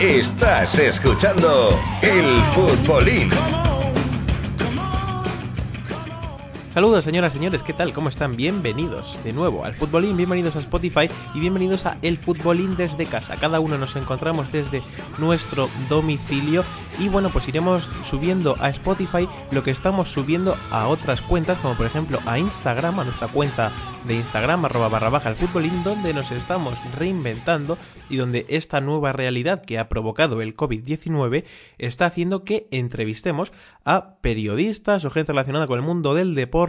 Estás escuchando el futbolín. Saludos señoras y señores, ¿qué tal? ¿Cómo están? Bienvenidos de nuevo al Futbolín, bienvenidos a Spotify y bienvenidos a El Futbolín desde casa. Cada uno nos encontramos desde nuestro domicilio y bueno, pues iremos subiendo a Spotify lo que estamos subiendo a otras cuentas, como por ejemplo a Instagram, a nuestra cuenta de Instagram, arroba barra baja el futbolín, donde nos estamos reinventando y donde esta nueva realidad que ha provocado el COVID-19 está haciendo que entrevistemos a periodistas o gente relacionada con el mundo del deporte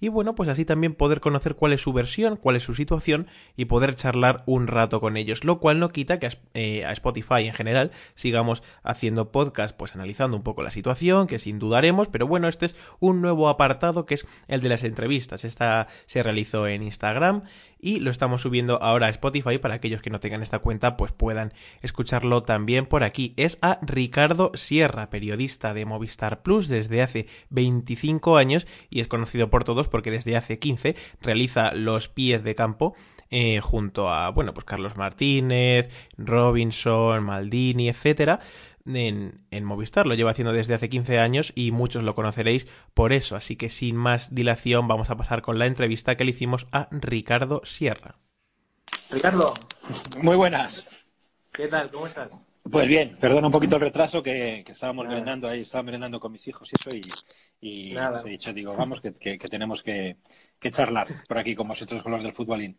y bueno, pues así también poder conocer cuál es su versión, cuál es su situación y poder charlar un rato con ellos, lo cual no quita que a eh, Spotify en general sigamos haciendo podcast pues analizando un poco la situación, que sin dudaremos, pero bueno, este es un nuevo apartado que es el de las entrevistas. Esta se realizó en Instagram y lo estamos subiendo ahora a Spotify para aquellos que no tengan esta cuenta pues puedan escucharlo también por aquí. Es a Ricardo Sierra, periodista de Movistar Plus desde hace 25 años y es conocido por todos porque desde hace 15 realiza los pies de campo eh, junto a, bueno, pues Carlos Martínez, Robinson, Maldini, etcétera en, en, Movistar. Lo lleva haciendo desde hace 15 años y muchos lo conoceréis por eso. Así que sin más dilación vamos a pasar con la entrevista que le hicimos a Ricardo Sierra. Ricardo. Muy buenas. ¿Qué tal? ¿Cómo estás? Pues bien, perdona un poquito el retraso que, que estábamos merendando ahí, estaba merendando con mis hijos y eso y, y os he dicho, digo, vamos, que, que, que tenemos que, charlar por aquí con vosotros con los del futbolín.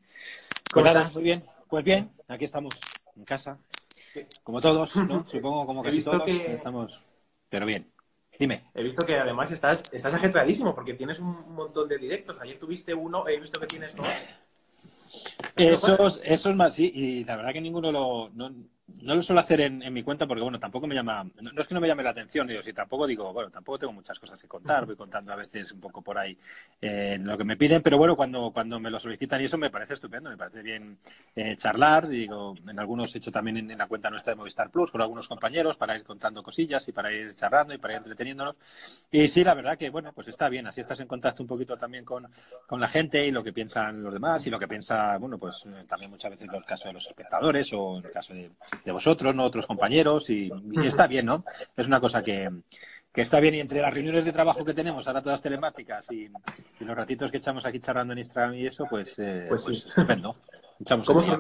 Pues nada, muy bien, pues bien, aquí estamos en casa, como todos, ¿no? Supongo como casi todos. Que... Estamos... Pero bien. Dime. He visto que además estás, estás ajetradísimo porque tienes un montón de directos. Ayer tuviste uno, he visto que tienes dos. Esos, esos más, sí, y la verdad que ninguno lo, no, no lo suelo hacer en, mi cuenta porque, bueno, tampoco me llama, no, es que no me llame la atención, digo, si tampoco digo, bueno, tampoco tengo muchas cosas que contar, voy contando a veces un poco por ahí eh, lo que me piden, pero bueno, cuando, cuando me lo solicitan y eso me parece estupendo, me parece bien eh, charlar, digo, en algunos he hecho también en, la cuenta nuestra de Movistar Plus con algunos compañeros para ir contando cosillas y para ir charlando y para ir entreteniéndonos. Y sí, la verdad que, bueno, pues está bien, así estás en contacto un poquito también con, con la gente y lo que piensan los demás y lo que piensa, bueno, pues también muchas veces en el caso de los espectadores o en el caso de, de vosotros, ¿no? Otros compañeros y, y, está bien, ¿no? Es una cosa que, que, está bien y entre las reuniones de trabajo que tenemos, ahora todas telemáticas y, y los ratitos que echamos aquí charlando en Instagram y eso, pues, eh, pues, pues sí. estupendo. Echamos ¿Cómo, se,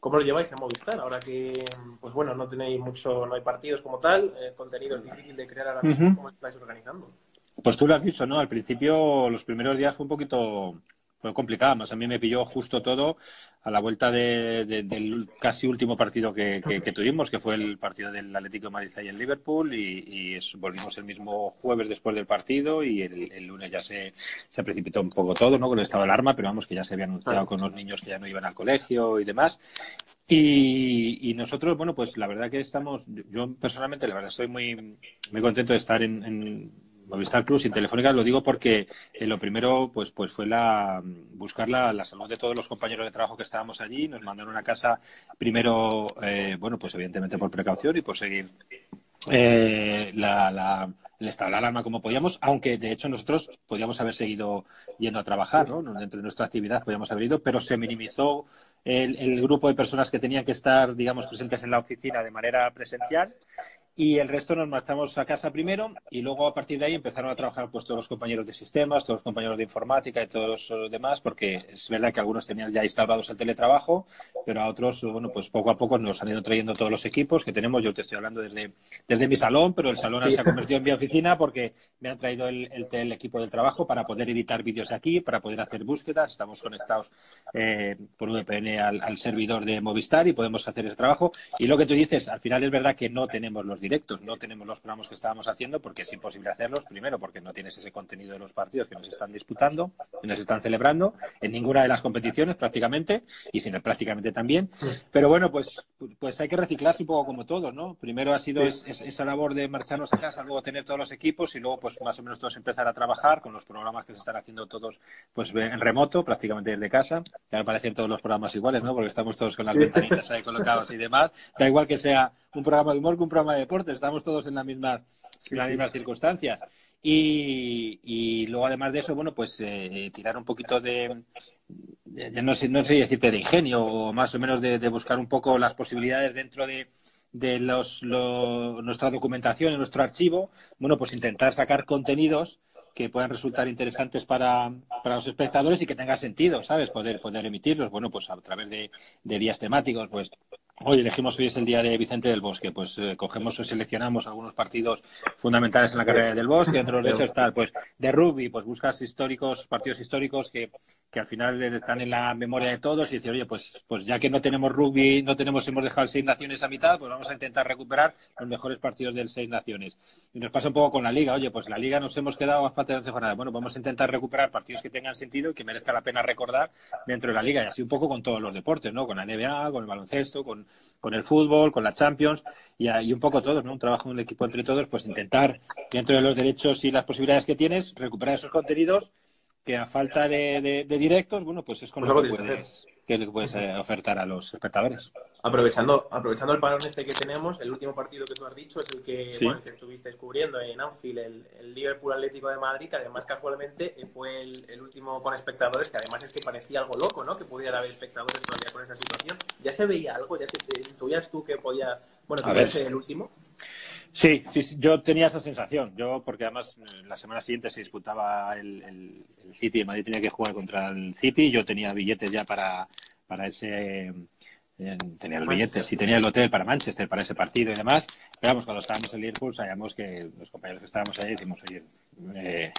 ¿Cómo, lo lleváis a Movistar? Ahora que, pues bueno, no tenéis mucho, no hay partidos como tal, el contenido es difícil de crear ahora mismo, uh -huh. ¿cómo estáis organizando? Pues tú lo has dicho, ¿no? Al principio, los primeros días fue un poquito fue complicada, más a mí me pilló justo todo a la vuelta de, de, del casi último partido que, que, que, tuvimos, que fue el partido del Atlético de Madrid y el Liverpool, y, y es, volvimos el mismo jueves después del partido, y el, el, lunes ya se, se precipitó un poco todo, ¿no? Con el estado de alarma, pero vamos, que ya se había anunciado con los niños que ya no iban al colegio y demás. Y, y, nosotros, bueno, pues la verdad que estamos, yo personalmente, la verdad estoy muy, muy contento de estar en, en Movistar Plus y Telefónica lo digo porque eh, lo primero pues pues fue la buscar la, la, salud de todos los compañeros de trabajo que estábamos allí nos mandaron a casa primero eh, bueno pues evidentemente por precaución y por seguir eh, la, la, el estado de alarma como podíamos, aunque de hecho nosotros podíamos haber seguido yendo a trabajar, ¿no? Dentro de nuestra actividad podíamos haber ido, pero se minimizó el, el grupo de personas que tenían que estar, digamos, presentes en la oficina de manera presencial y el resto nos marchamos a casa primero y luego a partir de ahí empezaron a trabajar pues todos los compañeros de sistemas, todos los compañeros de informática y todos los demás, porque es verdad que algunos tenían ya instaurados el teletrabajo, pero a otros, bueno, pues poco a poco nos han ido trayendo todos los equipos que tenemos. Yo te estoy hablando desde, desde mi salón, pero el salón se ha convertido en mi oficina porque me han traído el, el, el equipo del trabajo para poder editar vídeos aquí, para poder hacer búsquedas. Estamos conectados eh, por VPN al, al servidor de Movistar y podemos hacer ese trabajo. Y lo que tú dices, al final es verdad que no tenemos los directos, no tenemos los programas que estábamos haciendo porque es imposible hacerlos, primero porque no tienes ese contenido de los partidos que nos están disputando, que nos están celebrando en ninguna de las competiciones prácticamente, y sin el prácticamente también. Pero bueno, pues, pues hay que reciclarse un poco como todo, ¿no? Primero ha sido es, es, esa labor de marcharnos a casa, luego tener todos los equipos y luego pues más o menos todos empezar a trabajar con los programas que se están haciendo todos pues en remoto, prácticamente desde casa. Ya parecen todos los programas iguales, ¿no? Porque estamos todos con las ventanitas ahí colocados y demás. Da igual que sea un programa de humor que un programa de deporte, estamos todos en, la misma, sí, en las sí. mismas circunstancias. Y, y, luego, además de eso, bueno, pues eh, tirar un poquito de, ya no sé, no sé decirte de ingenio o más o menos de, de buscar un poco las posibilidades dentro de, de los, nuestra documentación y nuestro archivo, bueno, pues intentar sacar contenidos que puedan resultar interesantes para, para, los espectadores y que tenga sentido, ¿sabes? Poder, poder emitirlos, bueno, pues a través de, de días temáticos, pues Hoy elegimos, hoy es el día de Vicente del Bosque, pues eh, cogemos o seleccionamos algunos partidos fundamentales en la carrera del Bosque, entre los de estar, pues de rugby, pues buscas históricos, partidos históricos que, que al final están en la memoria de todos y decir, oye, pues, pues ya que no tenemos rugby, no tenemos, hemos dejado seis naciones a mitad, pues vamos a intentar recuperar los mejores partidos del seis naciones. Y nos pasa un poco con la liga, oye, pues la liga nos hemos quedado a falta de 11 jornadas. Bueno, vamos a intentar recuperar partidos que tengan sentido y que merezca la pena recordar dentro de la liga y así un poco con todos los deportes, ¿no? Con la NBA, con el baloncesto, con con, el fútbol, con la Champions y, y un poco todos, ¿no? Un trabajo en el equipo entre todos, pues intentar, dentro de los derechos y las posibilidades que tienes, recuperar esos contenidos que a falta de, directos, bueno, pues es con lo que puedes, que le puedes eh, ofertar a los espectadores. Aprovechando, aprovechando el parón este que tenemos, el último partido que tú has dicho es el que, estuviste descubriendo en Anfield, el, Liverpool Atlético de Madrid, que además casualmente eh, fue el, último con espectadores, que además es que parecía algo loco, ¿no? Que pudiera haber espectadores todavía con esa situación. ¿Ya se veía algo? ¿Ya se intuías tú que podía, bueno, que ser el último? Sí, sí, yo tenía esa sensación. Yo, porque además eh, la semana siguiente se disputaba el, el, City, Madrid tenía que jugar contra el City. Yo tenía billetes ya para, para ese. Eh, tenía los billetes y tenía el hotel para Manchester, para ese partido y demás. Pero vamos, cuando estábamos en Liverpool, sabíamos que los compañeros que estábamos ahí decimos, oye, eh,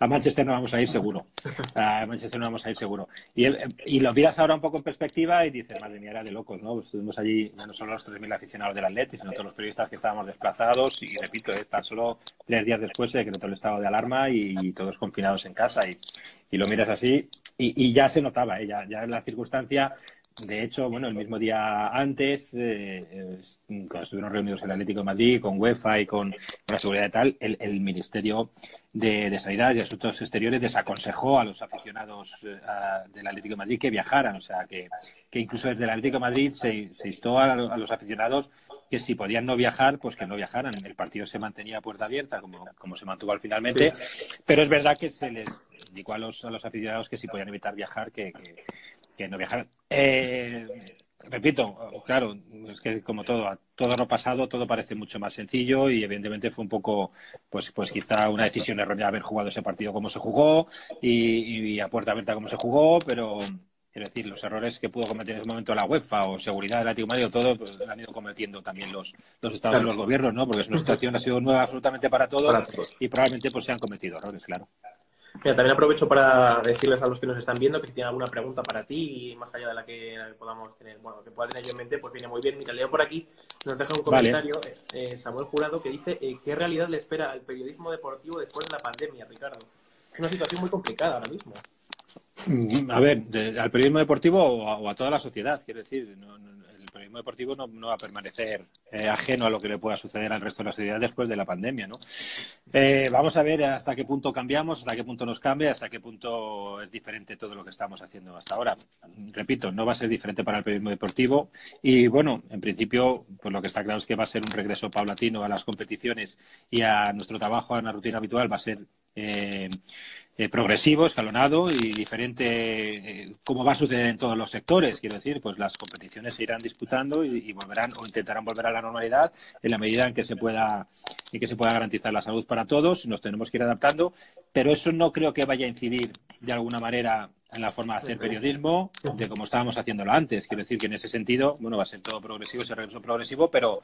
a Manchester no vamos a ir seguro. A Manchester no vamos a ir seguro. Y, y lo miras ahora un poco en perspectiva y dices, madre mía, era de locos, ¿no? Estuvimos allí, no solo los 3.000 aficionados del Atleti, sino todos los periodistas que estábamos desplazados y, repito, eh, tan solo tres días después se decretó el estado de alarma y, todos confinados en casa y, y lo miras así y, ya se notaba, ¿eh? ya, ya en la circunstancia de hecho, bueno, el mismo día antes, eh, eh, cuando estuvieron reunidos el Atlético de Madrid con UEFA y con, la seguridad y tal, el, Ministerio de, Sanidad y Asuntos Exteriores desaconsejó a los aficionados eh, del Atlético de Madrid que viajaran. O sea, que, incluso desde el Atlético de Madrid se, instó a, los aficionados que si podían no viajar, pues que no viajaran. El partido se mantenía a puerta abierta, como, como se mantuvo al finalmente, pero es verdad que se les indicó a los, a los aficionados que si podían evitar viajar, que, que no viajaran. Eh, repito, claro, es que como todo, todo lo pasado, todo parece mucho más sencillo y evidentemente fue un poco, pues, pues quizá una decisión errónea haber jugado ese partido como se jugó y, a puerta abierta como se jugó, pero quiero decir, los errores que pudo cometer en ese momento la UEFA o seguridad del Atlético Madrid, todo pues, han ido cometiendo también los, los estados y los gobiernos, ¿no? Porque es una situación ha sido nueva absolutamente para todos, para todos. y probablemente pues se han cometido errores, claro. Mira, también aprovecho para decirles a los que nos están viendo que si tienen alguna pregunta para ti y más allá de la que podamos tener, bueno, que pueda tener yo en mente, pues viene muy bien. Mira, leo por aquí, nos deja un comentario eh, eh, Samuel Jurado que dice eh, ¿qué realidad le espera al periodismo deportivo después de la pandemia, Ricardo? Es una situación muy complicada ahora mismo. A ver, al periodismo deportivo o a, toda la sociedad, quiero decir, no, el periodismo deportivo no, va a permanecer eh, ajeno a lo que le pueda suceder al resto de la sociedad después de la pandemia, ¿no? Eh, vamos a ver hasta qué punto cambiamos, hasta qué punto nos cambia, hasta qué punto es diferente todo lo que estamos haciendo hasta ahora. Repito, no va a ser diferente para el periodismo deportivo y, bueno, en principio, pues lo que está claro es que va a ser un regreso paulatino a las competiciones y a nuestro trabajo, a una rutina habitual, va a ser eh, eh, progresivo, escalonado y diferente, eh, como va a suceder en todos los sectores. Quiero decir, pues las competiciones se irán disputando y, volverán o intentarán volver a la normalidad en la medida en que se pueda en que se pueda garantizar la salud para todos. Nos tenemos que ir adaptando, pero eso no creo que vaya a incidir de alguna manera en la forma de hacer periodismo de como estábamos haciéndolo antes. Quiero decir que en ese sentido, bueno, va a ser todo progresivo, ese regreso progresivo, pero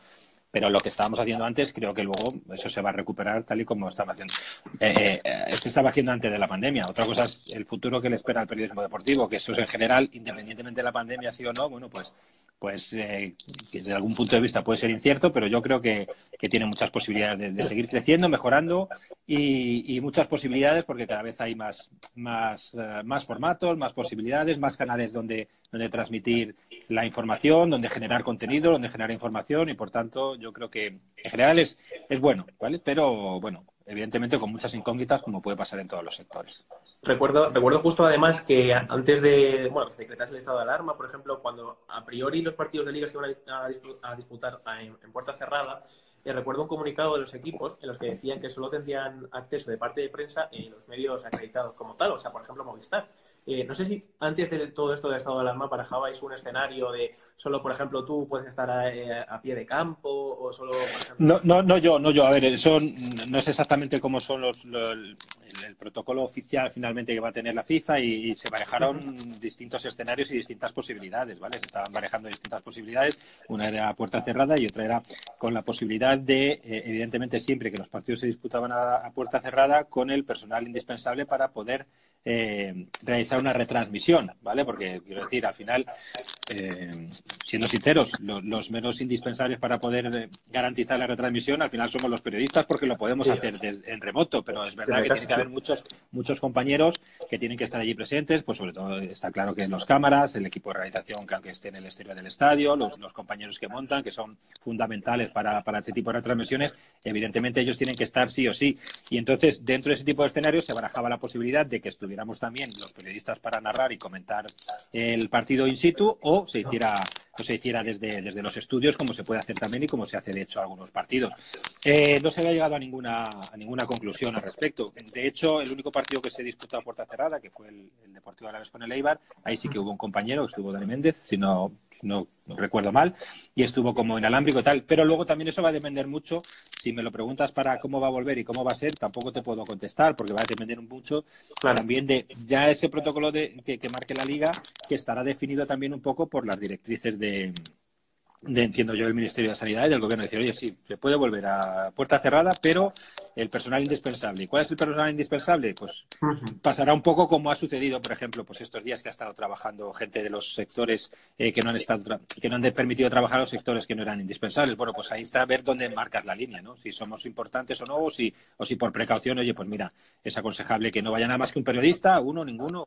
pero lo que estábamos haciendo antes, creo que luego eso se va a recuperar tal y como estaba haciendo. Eh, eh, esto estaba haciendo antes de la pandemia. Otra cosa es el futuro que le espera al periodismo deportivo, que eso es en general, independientemente de la pandemia, sí o no, bueno, pues, pues eh, desde algún punto de vista puede ser incierto, pero yo creo que, tiene muchas posibilidades de, seguir creciendo, mejorando y, muchas posibilidades porque cada vez hay más, más, eh, más formatos, más posibilidades, más canales donde, donde transmitir la información, donde generar contenido, donde generar información y por tanto yo creo que en general es, es bueno, ¿vale? Pero bueno, evidentemente con muchas incógnitas como puede pasar en todos los sectores. Recuerdo, recuerdo justo además que antes de bueno, decretarse el estado de alarma, por ejemplo, cuando a priori los partidos de liga se iban a, disputar en, puerta cerrada, eh, recuerdo un comunicado de los equipos en los que decían que solo tendrían acceso de parte de prensa en los medios acreditados como tal, o sea, por ejemplo, Movistar. Eh, no sé si antes de todo esto de estado de alarma barajabais un escenario de solo, por ejemplo, tú puedes estar a, pie de campo o solo. No, no, no yo, no yo. A ver, eso no es exactamente como son los, el, protocolo oficial finalmente que va a tener la FIFA y, se barajaron distintos escenarios y distintas posibilidades, ¿vale? Se estaban barajando distintas posibilidades. Una era a puerta cerrada y otra era con la posibilidad de, eh, evidentemente, siempre que los partidos se disputaban a puerta cerrada, con el personal indispensable para poder eh, realizar una retransmisión, ¿vale? Porque, quiero decir, al final, eh, siendo sinceros, los menos indispensables para poder eh, garantizar la retransmisión, al final somos los periodistas porque lo podemos hacer en remoto, pero es verdad que tiene que haber muchos, muchos compañeros que tienen que estar allí presentes, pues sobre todo está claro que los cámaras, el equipo de realización que aunque esté en el exterior del estadio, los, compañeros que montan, que son fundamentales para, para este tipo de retransmisiones, evidentemente ellos tienen que estar sí o sí. Y entonces, dentro de ese tipo de escenarios se barajaba la posibilidad de que también los periodistas para narrar y comentar el partido in situ o se hiciera o se hiciera desde, desde los estudios como se puede hacer también y como se hace de hecho algunos partidos. Eh, no se había llegado a ninguna, a ninguna conclusión al respecto. De hecho, el único partido que se disputó a puerta cerrada, que fue el, el Deportivo Alavés con el Eibar, ahí sí que hubo un compañero, que estuvo Dani Méndez, si no, no, recuerdo mal, y estuvo como inalámbrico y tal. Pero luego también eso va a depender mucho. Si me lo preguntas para cómo va a volver y cómo va a ser, tampoco te puedo contestar, porque va a depender mucho también de ya ese protocolo de, que, que marque la liga, que estará definido también un poco por las directrices de, entiendo yo, el Ministerio de Sanidad y del Gobierno. Decir, oye, sí, se puede volver a puerta cerrada, pero el personal indispensable. ¿Y cuál es el personal indispensable? Pues pasará un poco como ha sucedido, por ejemplo, pues estos días que ha estado trabajando gente de los sectores eh, que no han estado que no han permitido trabajar los sectores que no eran indispensables. Bueno, pues ahí está a ver dónde marcas la línea, ¿no? Si somos importantes o no, o si, o si por precaución, oye, pues mira, es aconsejable que no vaya nada más que un periodista, uno, ninguno,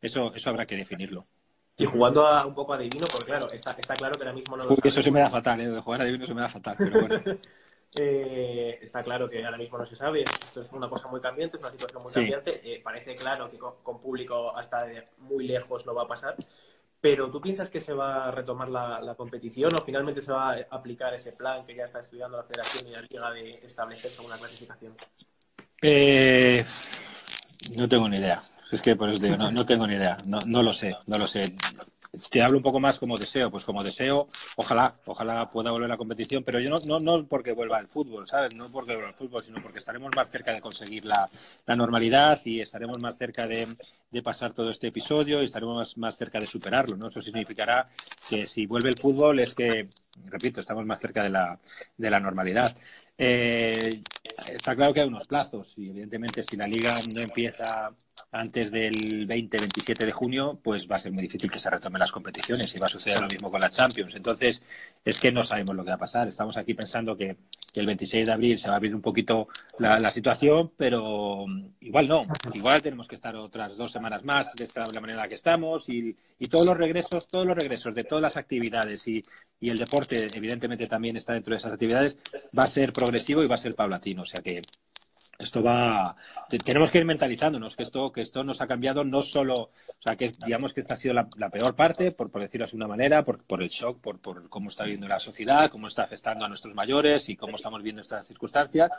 eso, eso habrá que definirlo. Y jugando a, un poco a divino, porque claro, está, está claro que ahora mismo no lo Eso se me da fatal, ¿eh? jugar a divino se me da fatal, pero bueno. eh, está claro que ahora mismo no se sabe, esto es una cosa muy cambiante, es una situación muy cambiante. Eh, parece claro que con, público hasta muy lejos no va a pasar. Pero ¿tú piensas que se va a retomar la, competición o finalmente se va a aplicar ese plan que ya está estudiando la Federación y la Liga de establecer una clasificación? Eh, no tengo ni idea. Es que por eso digo, no, tengo ni idea, no, lo sé, no lo sé. Te hablo un poco más como deseo, pues como deseo, ojalá, ojalá pueda volver a la competición, pero yo no, no, no porque vuelva al fútbol, ¿sabes? No porque vuelva al fútbol, sino porque estaremos más cerca de conseguir la, normalidad y estaremos más cerca de, de, pasar todo este episodio y estaremos más, más cerca de superarlo, ¿no? Eso significará que si vuelve el fútbol es que, repito, estamos más cerca de la, de la normalidad. Eh, está claro que hay unos plazos y evidentemente si la liga no empieza antes del 20-27 de junio, pues va a ser muy difícil que se retomen las competiciones y va a suceder lo mismo con la Champions. Entonces, es que no sabemos lo que va a pasar. Estamos aquí pensando que, el 26 de abril se va a abrir un poquito la, situación, pero igual no. Igual tenemos que estar otras dos semanas más de esta la manera en la que estamos y, todos los regresos, todos los regresos de todas las actividades y, y el deporte, evidentemente, también está dentro de esas actividades, va a ser progresivo y va a ser paulatino. O sea que esto va tenemos que ir mentalizándonos que esto que esto nos ha cambiado no solo o sea que digamos que esta ha sido la, peor parte por, decirlo de una manera por, por el shock por, por, cómo está viviendo la sociedad cómo está afectando a nuestros mayores y cómo estamos viendo estas circunstancias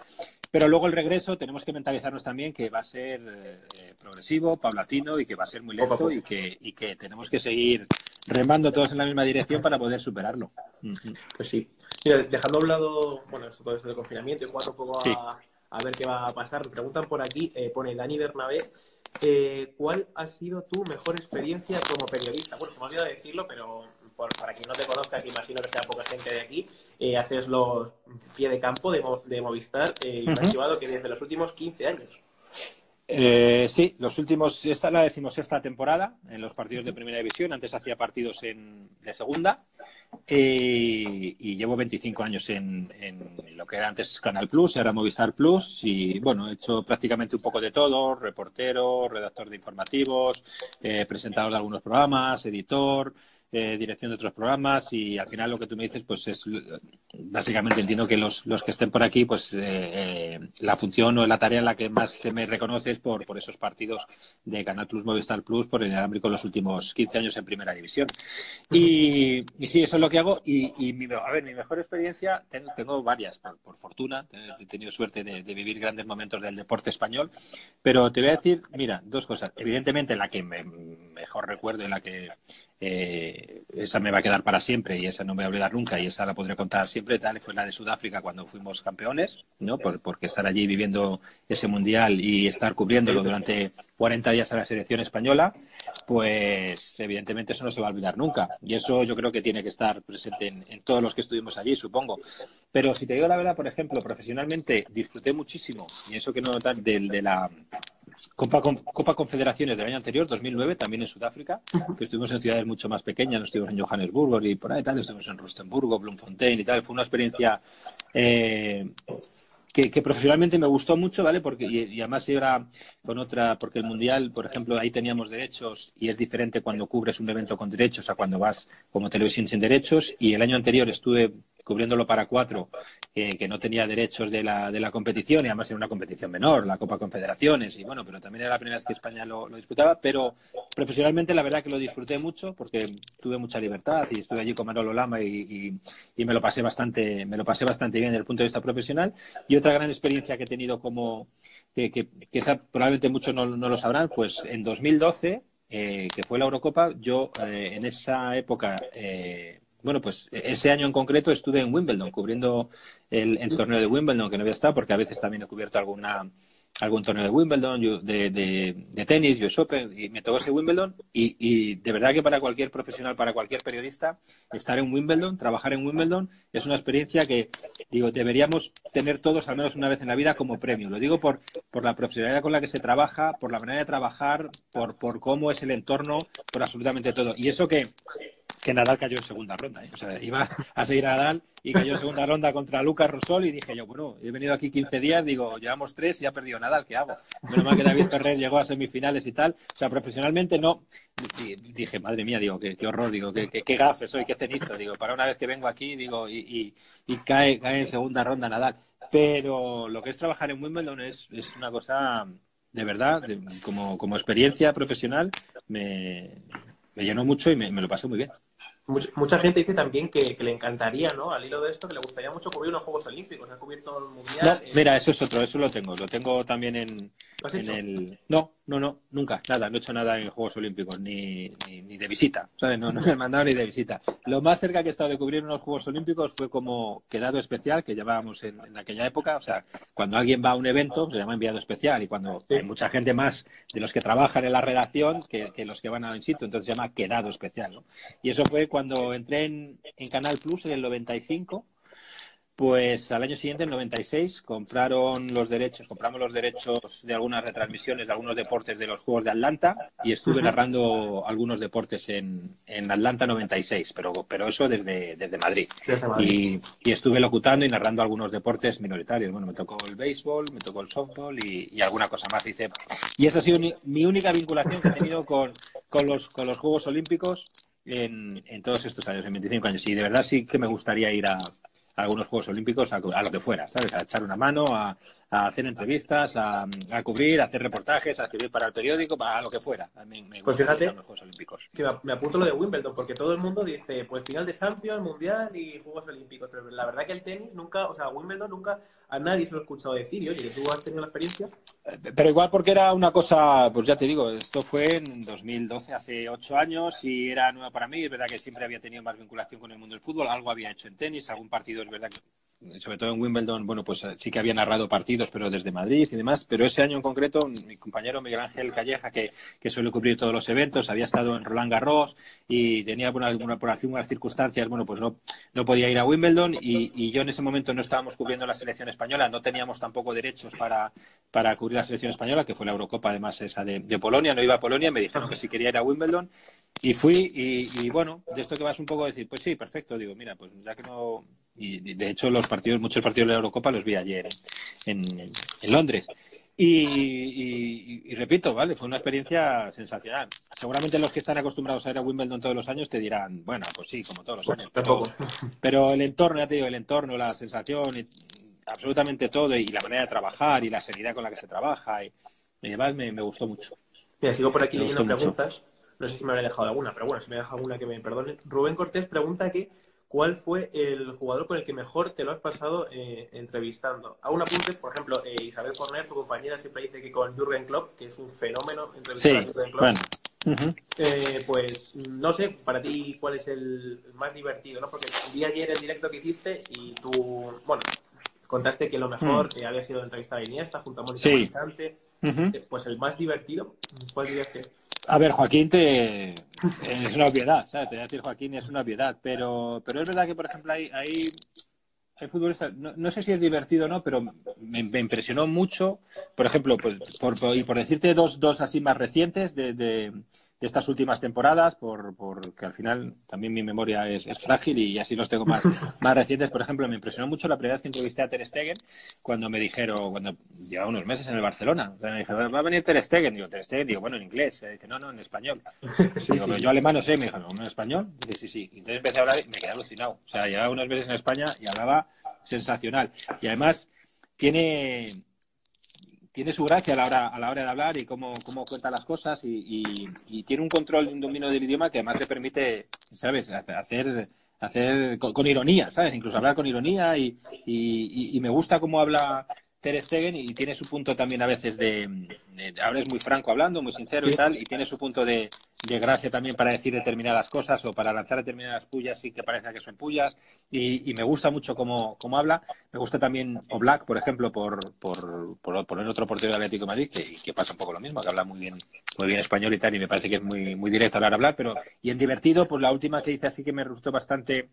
pero luego el regreso tenemos que mentalizarnos también que va a ser eh, progresivo paulatino y que va a ser muy lento y que y que tenemos que seguir remando todos en la misma dirección para poder superarlo. Pues sí. Dejando a un lado bueno todo esto de confinamiento y jugando un poco a a ver qué va a pasar. Preguntan por aquí, eh, pone Dani Bernabé, eh, ¿cuál ha sido tu mejor experiencia como periodista? Bueno, se me ha olvidado decirlo, pero para quien no te conozca, que imagino que sea poca gente de aquí, eh, haces los pie de campo de, de Movistar y me llevado que desde los últimos 15 años. sí, los últimos, esta la decimos esta temporada en los partidos de primera división. Antes hacía partidos en, de segunda y llevo 25 años en, lo que era antes Canal Plus, ahora Movistar Plus. Y bueno, he hecho prácticamente un poco de todo: reportero, redactor de informativos, eh, presentador de algunos programas, editor, eh, dirección de otros programas. Y al final lo que tú me dices, pues es básicamente entiendo que los, los que estén por aquí, pues eh, la función o la tarea en la que más se me reconoce es por, por esos partidos de Canal Plus, Movistar Plus, por el alámbrico en los últimos 15 años en primera división. Y, y sí, eso lo que hago y, mi, a ver, mi mejor experiencia, tengo, varias, por, fortuna, he tenido suerte de, vivir grandes momentos del deporte español, pero te voy a decir, mira, dos cosas. Evidentemente la que mejor recuerdo, en la que eh, esa me va a quedar para siempre y esa no me voy a olvidar nunca y esa la podré contar siempre, tal, fue la de Sudáfrica cuando fuimos campeones, ¿no? porque estar allí viviendo ese mundial y estar cubriéndolo durante 40 días a la selección española, pues evidentemente eso no se va a olvidar nunca. Y eso yo creo que tiene que estar presente en, todos los que estuvimos allí, supongo. Pero si te digo la verdad, por ejemplo, profesionalmente disfruté muchísimo, y eso que no notar, de la Copa, Copa Confederaciones del año anterior, 2009, también en Sudáfrica, que estuvimos en ciudades mucho más pequeñas, no estuvimos en Johannesburgo y por ahí tal, estuvimos en Rustenburgo, Bloemfontein y tal. Fue una experiencia eh, que, profesionalmente me gustó mucho, ¿vale? Porque, y, además era con otra, porque el Mundial, por ejemplo, ahí teníamos derechos y es diferente cuando cubres un evento con derechos a cuando vas como televisión sin derechos. Y el año anterior estuve cubriéndolo para cuatro, que no tenía derechos de la, de la competición, y además era una competición menor, la Copa Confederaciones, y bueno, pero también era la primera vez que España lo, disputaba, pero profesionalmente la verdad que lo disfruté mucho porque tuve mucha libertad y estuve allí con Manolo Lama y, y, me lo pasé bastante, me lo pasé bastante bien desde el punto de vista profesional. Y otra gran experiencia que he tenido como, que, que, probablemente muchos no, no, lo sabrán, pues en 2012, eh, que fue la Eurocopa, yo eh, en esa época eh, bueno, pues e-, ese año en concreto estuve en Wimbledon cubriendo el, torneo de Wimbledon, que no había estado, porque a veces también he cubierto alguna, algún torneo de Wimbledon, de, de, tenis, US Open, y me tocó ese Wimbledon. Y, y, de verdad que para cualquier profesional, para cualquier periodista, estar en Wimbledon, trabajar en Wimbledon, es una experiencia que, digo, deberíamos tener todos al menos una vez en la vida como premio. Lo digo por, por la profesionalidad con la que se trabaja, por la manera de trabajar, por, por cómo es el entorno, por absolutamente todo. Y eso que que Nadal cayó en segunda ronda. ¿eh? O sea, iba a seguir a Nadal y cayó en segunda ronda contra Lucas Rosol y dije yo, bueno, he venido aquí 15 días, digo, llevamos tres y ha perdido Nadal, ¿qué hago? Menos mal que David Ferrer llegó a semifinales y tal. O sea, profesionalmente no. dije, madre mía, digo, qué, horror, digo, qué, qué, gafe soy, qué cenizo. Digo, para una vez que vengo aquí, digo, y, y, cae, cae en segunda ronda Nadal. Pero lo que es trabajar en Wimbledon es, es una cosa de verdad, como, como experiencia profesional, me, me llenó mucho y me, me lo pasé muy bien. Mucha, gente dice también que, le encantaría, ¿no? Al hilo de esto, que le gustaría mucho cubrir unos Juegos Olímpicos. Ha cubierto el Mundial. Mira, eso es otro, eso lo tengo. Lo tengo también en, en el. No, no, no, nunca, nada. No he hecho nada en Juegos Olímpicos, ni, ni, de visita. ¿sabes? No, no me he mandado ni de visita. Lo más cerca que he estado de cubrir unos Juegos Olímpicos fue como quedado especial que llevábamos en, en aquella época. O sea, cuando alguien va a un evento, se llama enviado especial. Y cuando hay mucha gente más de los que trabajan en la redacción que, que los que van al sitio, entonces se llama quedado especial. ¿no? Y eso fue cuando entré en, Canal Plus en el 95, pues al año siguiente, en 96, compraron los derechos, compramos los derechos de algunas retransmisiones de algunos deportes de los Juegos de Atlanta y estuve narrando algunos deportes en, en Atlanta 96, pero, pero eso desde, desde Madrid. Y, estuve locutando y narrando algunos deportes minoritarios. Bueno, me tocó el béisbol, me tocó el softball y, alguna cosa más. Hice. Y esa ha sido mi, única vinculación que he tenido con, con, los, con los Juegos Olímpicos en, en, todos estos años, en 25 años. Y de verdad sí que me gustaría ir a, algunos Juegos Olímpicos a, lo que fuera, ¿sabes? A echar una mano, a, a hacer entrevistas, a, cubrir, a hacer reportajes, a escribir para el periódico, para lo que fuera. A mí me pues fíjate los Juegos Olímpicos. que me apunto lo de Wimbledon, porque todo el mundo dice, pues final de Champions, Mundial y Juegos Olímpicos, pero la verdad que el tenis nunca, o sea, Wimbledon nunca a nadie se lo ha escuchado decir, y oye, tú has tenido la experiencia. Eh, pero igual porque era una cosa, pues ya te digo, esto fue en 2012, hace ocho años, y era nueva para mí, es verdad que siempre había tenido más vinculación con el mundo del fútbol, algo había hecho en tenis, algún partido es verdad que sobre todo en Wimbledon, bueno, pues eh, sí que había narrado partidos, pero desde Madrid y demás. Pero ese año en concreto, mi compañero Miguel Ángel Calleja, que, que suele cubrir todos los eventos, había estado en Roland Garros y tenía por algunas circunstancias, bueno, pues no, no podía ir a Wimbledon y, y, yo en ese momento no estábamos cubriendo la selección española, no teníamos tampoco derechos para, para cubrir la selección española, que fue la Eurocopa además esa de, de Polonia, no iba a Polonia, me dijeron que si quería ir a Wimbledon y fui y, bueno, de esto que vas un poco a decir, pues sí, perfecto, digo, mira, pues ya que no... Y de hecho los partidos, muchos partidos de la Eurocopa los vi ayer en, en, Londres. Y, repito, ¿vale? Fue una experiencia sensacional. Seguramente los que están acostumbrados a ir a Wimbledon todos los años te dirán, bueno, pues sí, como todos los años. Pero, pero el entorno, ya te digo, el entorno, la sensación, y absolutamente todo, y la manera de trabajar, y la seriedad con la que se trabaja, y, además me, gustó mucho. Mira, sigo por aquí leyendo preguntas. No sé si me habré dejado alguna, pero bueno, si me he dejado alguna que me perdone. Rubén Cortés pregunta que ¿cuál fue el jugador con el que mejor te lo has pasado eh, entrevistando? A un apunte, por ejemplo, eh, Isabel Forner, tu compañera, siempre dice que con Jürgen Klopp, que es un fenómeno entrevistar a Jürgen Klopp, eh, pues no sé, para ti, ¿cuál es el más divertido? ¿no? Porque vi ayer el directo que hiciste y tú, bueno, contaste que lo mejor que había sido entrevistar a Iniesta junto a Mónica sí. Pues el más divertido, ¿cuál dirías que a ver, Joaquín te... es una obviedad, ¿sabes? Te voy a decir Joaquín es una obviedad, pero, pero es verdad que, por ejemplo, hay, hay, hay futbolistas, no, sé si es divertido o no, pero me, impresionó mucho, por ejemplo, pues, por, y por decirte dos, dos así más recientes de, de estas últimas temporadas, por, porque al final también mi memoria es, frágil y así los tengo más, más recientes. Por ejemplo, me impresionó mucho la primera vez que entrevisté a Ter Stegen cuando me dijeron, cuando llevaba unos meses en el Barcelona, me dijeron, va a venir Ter Stegen. Digo, Ter Stegen, digo, bueno, en inglés. Dice, no, no, en español. Digo, pero yo alemán no sé. Me dijo, no, en español. Dice, sí, sí. Entonces empecé a hablar y me quedé alucinado. O sea, llevaba unos meses en España y hablaba sensacional. Y además tiene tiene su gracia a la hora, a la hora de hablar y cómo, cómo cuenta las cosas y, tiene un control y un dominio del idioma que además le permite, ¿sabes?, hacer, hacer con, ironía, ¿sabes? Incluso hablar con ironía y, y, me gusta cómo habla Ter Stegen y tiene su punto también a veces de, ahora es muy franco hablando, muy sincero y tal, y tiene su punto de, gracia también para decir determinadas cosas o para lanzar determinadas pullas sin que parezca que son pullas. Y, me gusta mucho cómo, cómo, habla. Me gusta también Oblak, por ejemplo, por, por, por poner otro portero del Atlético de Madrid, que, que, pasa un poco lo mismo, que habla muy bien, muy bien español y tal, y me parece que es muy, muy directo de hablar. Pero, y en divertido, pues la última que hice así que me gustó bastante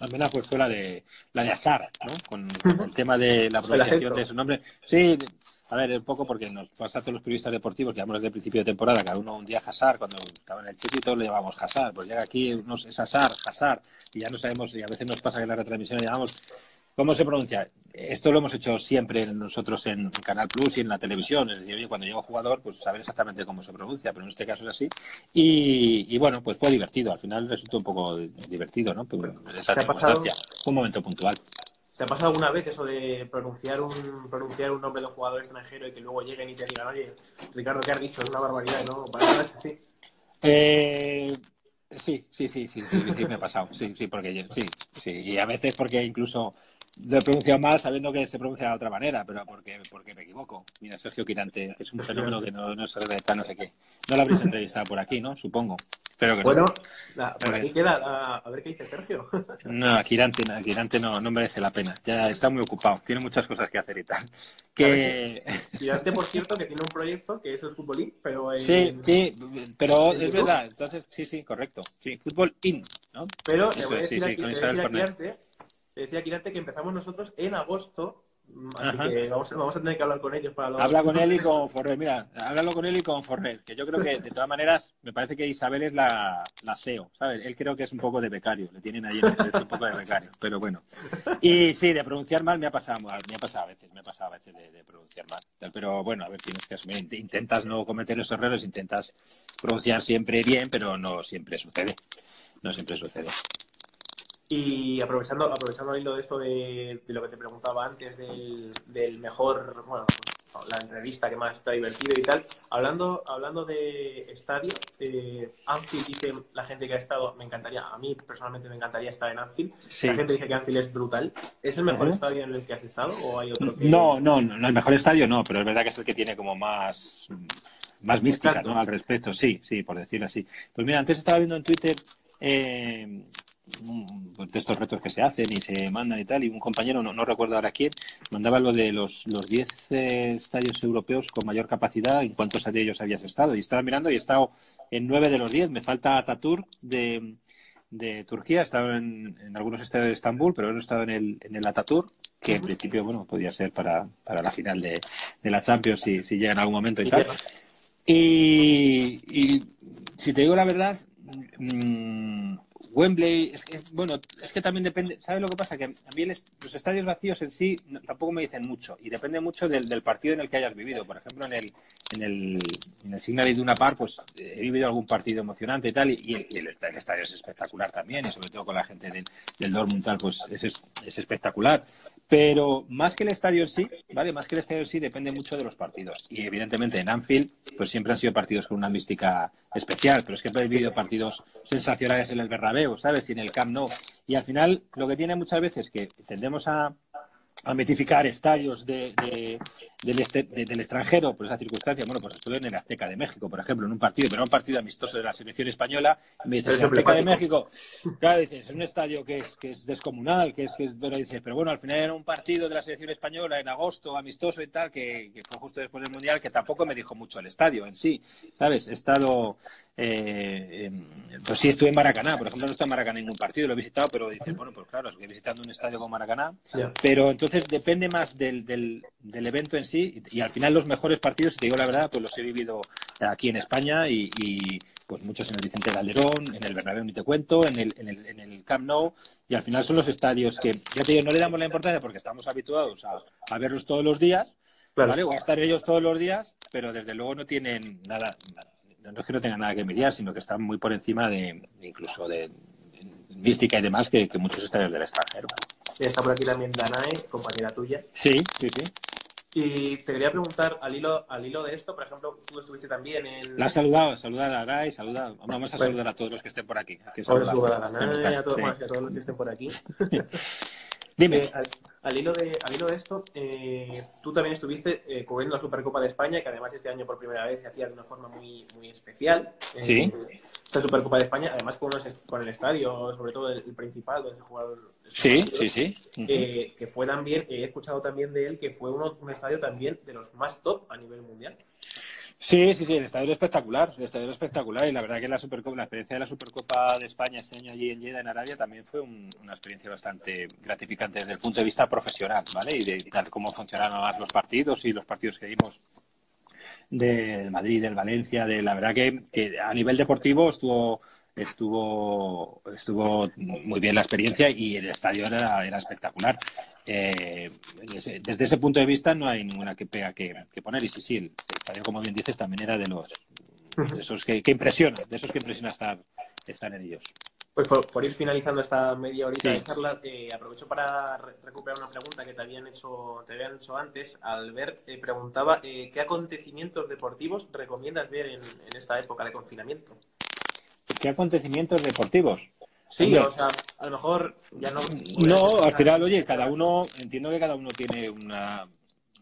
al menos pues fue la de la de Asar, ¿no? Con, el tema de la pronunciación de su nombre. Sí, a ver, un poco porque nos pasa a todos los periodistas deportivos que hablamos desde el principio de temporada, cada uno un día Hasar, cuando estaba en el chiquito le llamamos Hasar, pues llega aquí unos, es Hasar, Hasar, y ya no sabemos, y a veces nos pasa que en la retransmisión le llamamos ¿Cómo se pronuncia? Esto lo hemos hecho siempre nosotros en Canal Plus y en la televisión. Es decir, oye, cuando llega un jugador, pues saber exactamente cómo se pronuncia, pero en este caso es así. Y, bueno, pues fue divertido. Al final resultó un poco divertido, ¿no? Pues, esa circunstancia. un momento puntual. ¿Te ha pasado alguna vez eso de pronunciar un, pronunciar un nombre de un jugador extranjero y que luego lleguen y te digan, oye, Ricardo, ¿qué has dicho? Es una barbaridad, ¿no? así. Eh, sí, sí, sí, sí, sí, sí, me ha pasado. Sí, sí, porque sí, sí. Y a veces porque incluso lo he pronunciado mal sabiendo que se pronuncia de otra manera, pero porque, porque me equivoco. Mira, Sergio Quirante, es un fenómeno que no, no se está no sé qué. No lo habréis entrevistado por aquí, ¿no? Supongo. Pero que bueno, por aquí queda, a, ver qué dice Sergio. No, Quirante, Quirante no, no merece la pena. Ya está muy ocupado, tiene muchas cosas que hacer y tal. Que... Quirante, por cierto, que tiene un proyecto que es el Futbolín, pero... Sí, sí, pero es verdad. Entonces, sí, sí, correcto. Sí, Fútbol In, ¿no? Pero le voy a decir, aquí, a Quirante decía Quirante que empezamos nosotros en agosto. Así que vamos, a tener que hablar con ellos para Habla con él y con Forrer, mira, háblalo con él y con Forrer, que yo creo que de todas maneras me parece que Isabel es la, la SEO, ¿sabes? Él creo que es un poco de becario, le tienen ahí en el un poco de becario, pero bueno. Y sí, de pronunciar mal me ha pasado, me ha pasado a veces, me ha pasado a veces de, pronunciar mal. Pero bueno, a ver, tienes que asumir, intentas no cometer esos errores, intentas pronunciar siempre bien, pero no siempre sucede, no siempre sucede. Y aprovechando, aprovechando el hilo de esto de, lo que te preguntaba antes del, mejor, bueno, la entrevista que más está divertido y tal, hablando, hablando de estadio, eh, Anfield dice la gente que ha estado, me encantaría, a mí personalmente me encantaría estar en Anfield. La gente dice que Anfield es brutal. ¿Es el mejor estadio en el que has estado o hay otro que... No, no, no, el mejor estadio no, pero es verdad que es el que tiene como más más mística ¿no? al respecto, sí, sí, por decirlo así. Pues mira, antes estaba viendo en Twitter eh, pues, de estos retos que se hacen y se mandan y tal, y un compañero, no, no recuerdo ahora quién, mandaba lo de los 10 eh, estadios europeos con mayor capacidad, en cuántos de ellos habías estado. Y estaba mirando y he estado en 9 de los 10. Me falta Ataturk de, de Turquía, he estado en, algunos estadios de Estambul, pero no he estado en el, en el Ataturk, que en principio, bueno, podía ser para, para la final de, de la Champions si, si llega en algún momento y tal. Y, y si te digo la verdad, mmm, Wembley, es que, bueno, es que también depende, ¿sabes lo que pasa? Que a mí los estadios vacíos en sí tampoco me dicen mucho y depende mucho del, partido en el que hayas vivido. Por ejemplo, en el, en el, en el Signal Iduna Park, pues he vivido algún partido emocionante y tal, y, el, estadio es espectacular también, y sobre todo con la gente del, del Dortmund tal, pues es, es espectacular. Pero más que el estadio en sí, ¿vale? Más que el estadio en sí depende mucho de los partidos. Y evidentemente en Anfield, pues siempre han sido partidos con una mística especial, pero es que he vivido partidos sensacionales en el Bernabéu, ¿sabes? Y en el Camp Nou. Y al final, lo que tiene muchas veces que tendemos a, a mitificar estadios de, del, extranjero por esa circunstancia. Bueno, pues estuve en el Azteca de México, por ejemplo, en un partido, pero era un partido amistoso de la selección española. Me dices, el Azteca de México, claro, dices, es un estadio que es, que es descomunal, que es, que pero dices, pero bueno, al final era un partido de la selección española en agosto, amistoso y tal, que, fue justo después del Mundial, que tampoco me dijo mucho el estadio en sí, ¿sabes? He estado, eh, pues sí, estuve en Maracaná, por ejemplo, no estoy en Maracaná en ningún partido, lo he visitado, pero dices, bueno, pues claro, estoy visitando un estadio como Maracaná, pero entonces depende más del, del, evento en sí y, al final los mejores partidos, si te digo la verdad, pues los he vivido aquí en España y, pues muchos en el Vicente Calderón, en el Bernabéu ni te cuento, en el, en el, en el Camp Nou y al final son los estadios que, ya te digo, no le damos la importancia porque estamos habituados a, verlos todos los días, ¿vale? O a estar ellos todos los días, pero desde luego no tienen nada, no es que no tengan nada que mediar, sino que están muy por encima de incluso de, mística y demás que, que muchos estadios del extranjero. Está por aquí también Danae, compañera tuya. Sí, sí, sí. Y te quería preguntar, al hilo, al hilo de esto, por ejemplo, tú estuviste también en... La has saludado, saludar a Danae, saludar. Vamos a pues saludar a todos los que estén por aquí. Que saludar a Danae, a, todos, a todos los que estén por aquí. Dime. Eh, al, hilo de, al hilo de esto, eh, tú también estuviste eh, cubriendo la Supercopa de España, que además este año por primera vez se hacía de una forma muy, muy especial. sí. Esta Supercopa de España, además con, con el estadio, sobre todo el, principal, donde se jugaron Sí, sí, sí. que fue también, he escuchado también de él, que fue uno, un estadio también de los más top a nivel mundial. Sí, sí, sí, el estadio era espectacular, el estadio era espectacular y la verdad que la Supercopa, la experiencia de la Supercopa de España este año allí en Jeddah, en Arabia, también fue una experiencia bastante gratificante desde el punto de vista profesional, ¿vale? Y de, cómo funcionaban los partidos y los partidos que vimos del Madrid, del Valencia, de la verdad que a nivel deportivo estuvo estuvo estuvo muy bien la experiencia y el estadio era, era espectacular. Eh, desde ese punto de vista no hay ninguna que pega que, poner. Y sí, sí, el estadio, como bien dices, también era de los de esos que, que impresiona, de esos que impresiona estar, estar en ellos. Pues por, ir finalizando esta media horita de charla, eh, aprovecho para recuperar una pregunta que te habían hecho, te habían hecho antes. Albert eh, preguntaba eh, qué acontecimientos deportivos recomiendas ver en, en esta época de confinamiento. ¿Qué acontecimientos deportivos? Sí, o sea, a lo mejor ya no. No, al final, oye, cada uno, entiendo que cada uno tiene una,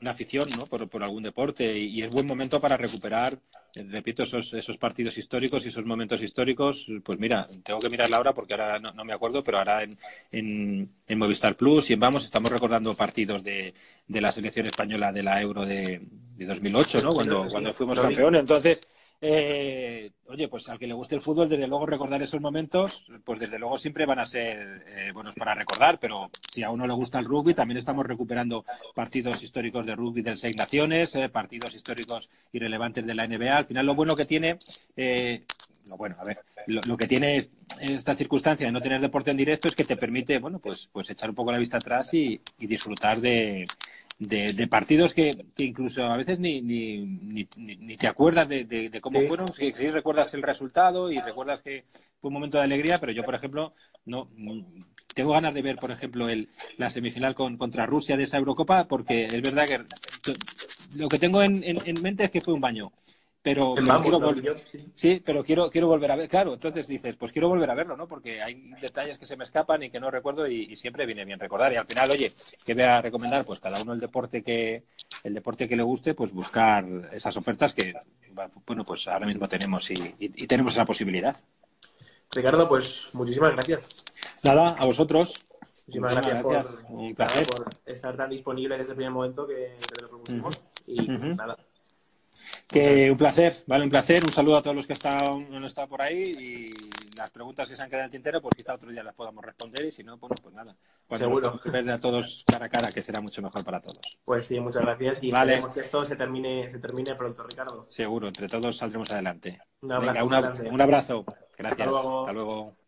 afición ¿no? por, por, algún deporte y, es buen momento para recuperar, eh, repito, esos, esos partidos históricos y esos momentos históricos. Pues mira, tengo que mirar la hora porque ahora no, me acuerdo, pero ahora en, en, Movistar Plus y en Vamos estamos recordando partidos de, de la selección española de la Euro de, de 2008, ¿no? Cuando, cuando fuimos campeones. Entonces eh, oye, pues al que le guste el fútbol, desde luego recordar esos momentos, pues desde luego siempre van a ser eh, buenos para recordar, pero si a uno le gusta el rugby, también estamos recuperando partidos históricos de rugby del Seis Naciones, eh, partidos históricos irrelevantes de la NBA. Al final, lo bueno que tiene, eh, lo bueno, a ver, lo, que tiene esta circunstancia de no tener deporte en directo es que te permite, bueno, pues, pues echar un poco la vista atrás y disfrutar de, de, partidos que, incluso a veces ni, ni, ni, te acuerdas de, cómo fueron, si, recuerdas el resultado y recuerdas que fue un momento de alegría, pero yo, por ejemplo, no tengo ganas de ver, por ejemplo, el, la semifinal con, contra Rusia de esa Eurocopa, porque es verdad que lo que tengo en, en mente es que fue un baño pero, quiero sí. pero quiero quiero volver a ver claro entonces dices pues quiero volver a verlo no porque hay detalles que se me escapan y que no recuerdo y, siempre viene bien recordar. Y al final oye qué voy a recomendar pues cada uno el deporte que el deporte que le guste pues buscar esas ofertas que bueno pues ahora mismo tenemos y, tenemos esa posibilidad. Ricardo pues muchísimas gracias. Nada a vosotros. Muchísimas gracias, Por, un placer. por estar tan disponible desde el primer momento que, lo propusimos. Y nada, que un placer, vale, un placer. Un saludo a todos los que están, han estado por ahí y las preguntas que se han quedado en el tintero, pues quizá otro día las podamos responder y si no, pues, pues nada. Seguro. Ver a todos cara a cara, que será mucho mejor para todos. Pues sí, muchas gracias y vale. que esto se termine, se termine pronto, Ricardo. Seguro, entre todos saldremos adelante. Un abrazo. un abrazo. Gracias. Hasta luego.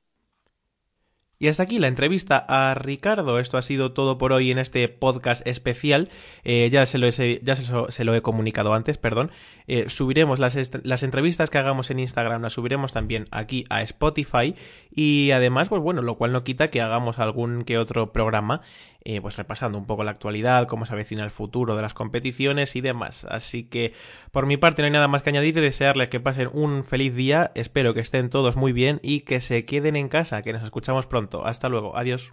Y hasta aquí la entrevista a Ricardo. Esto ha sido todo por hoy en este podcast especial. Eh, ya se lo, he, ya se, lo he comunicado antes, perdón. Eh, subiremos las, las, entrevistas que hagamos en Instagram, las subiremos también aquí a Spotify. Y además, pues bueno, lo cual no quita que hagamos algún que otro programa eh, pues repasando un poco la actualidad, cómo se avecina el futuro de las competiciones y demás. Así que por mi parte no hay nada más que añadir y desearles que pasen un feliz día, espero que estén todos muy bien y que se queden en casa, que nos escuchamos pronto. Hasta luego, adiós.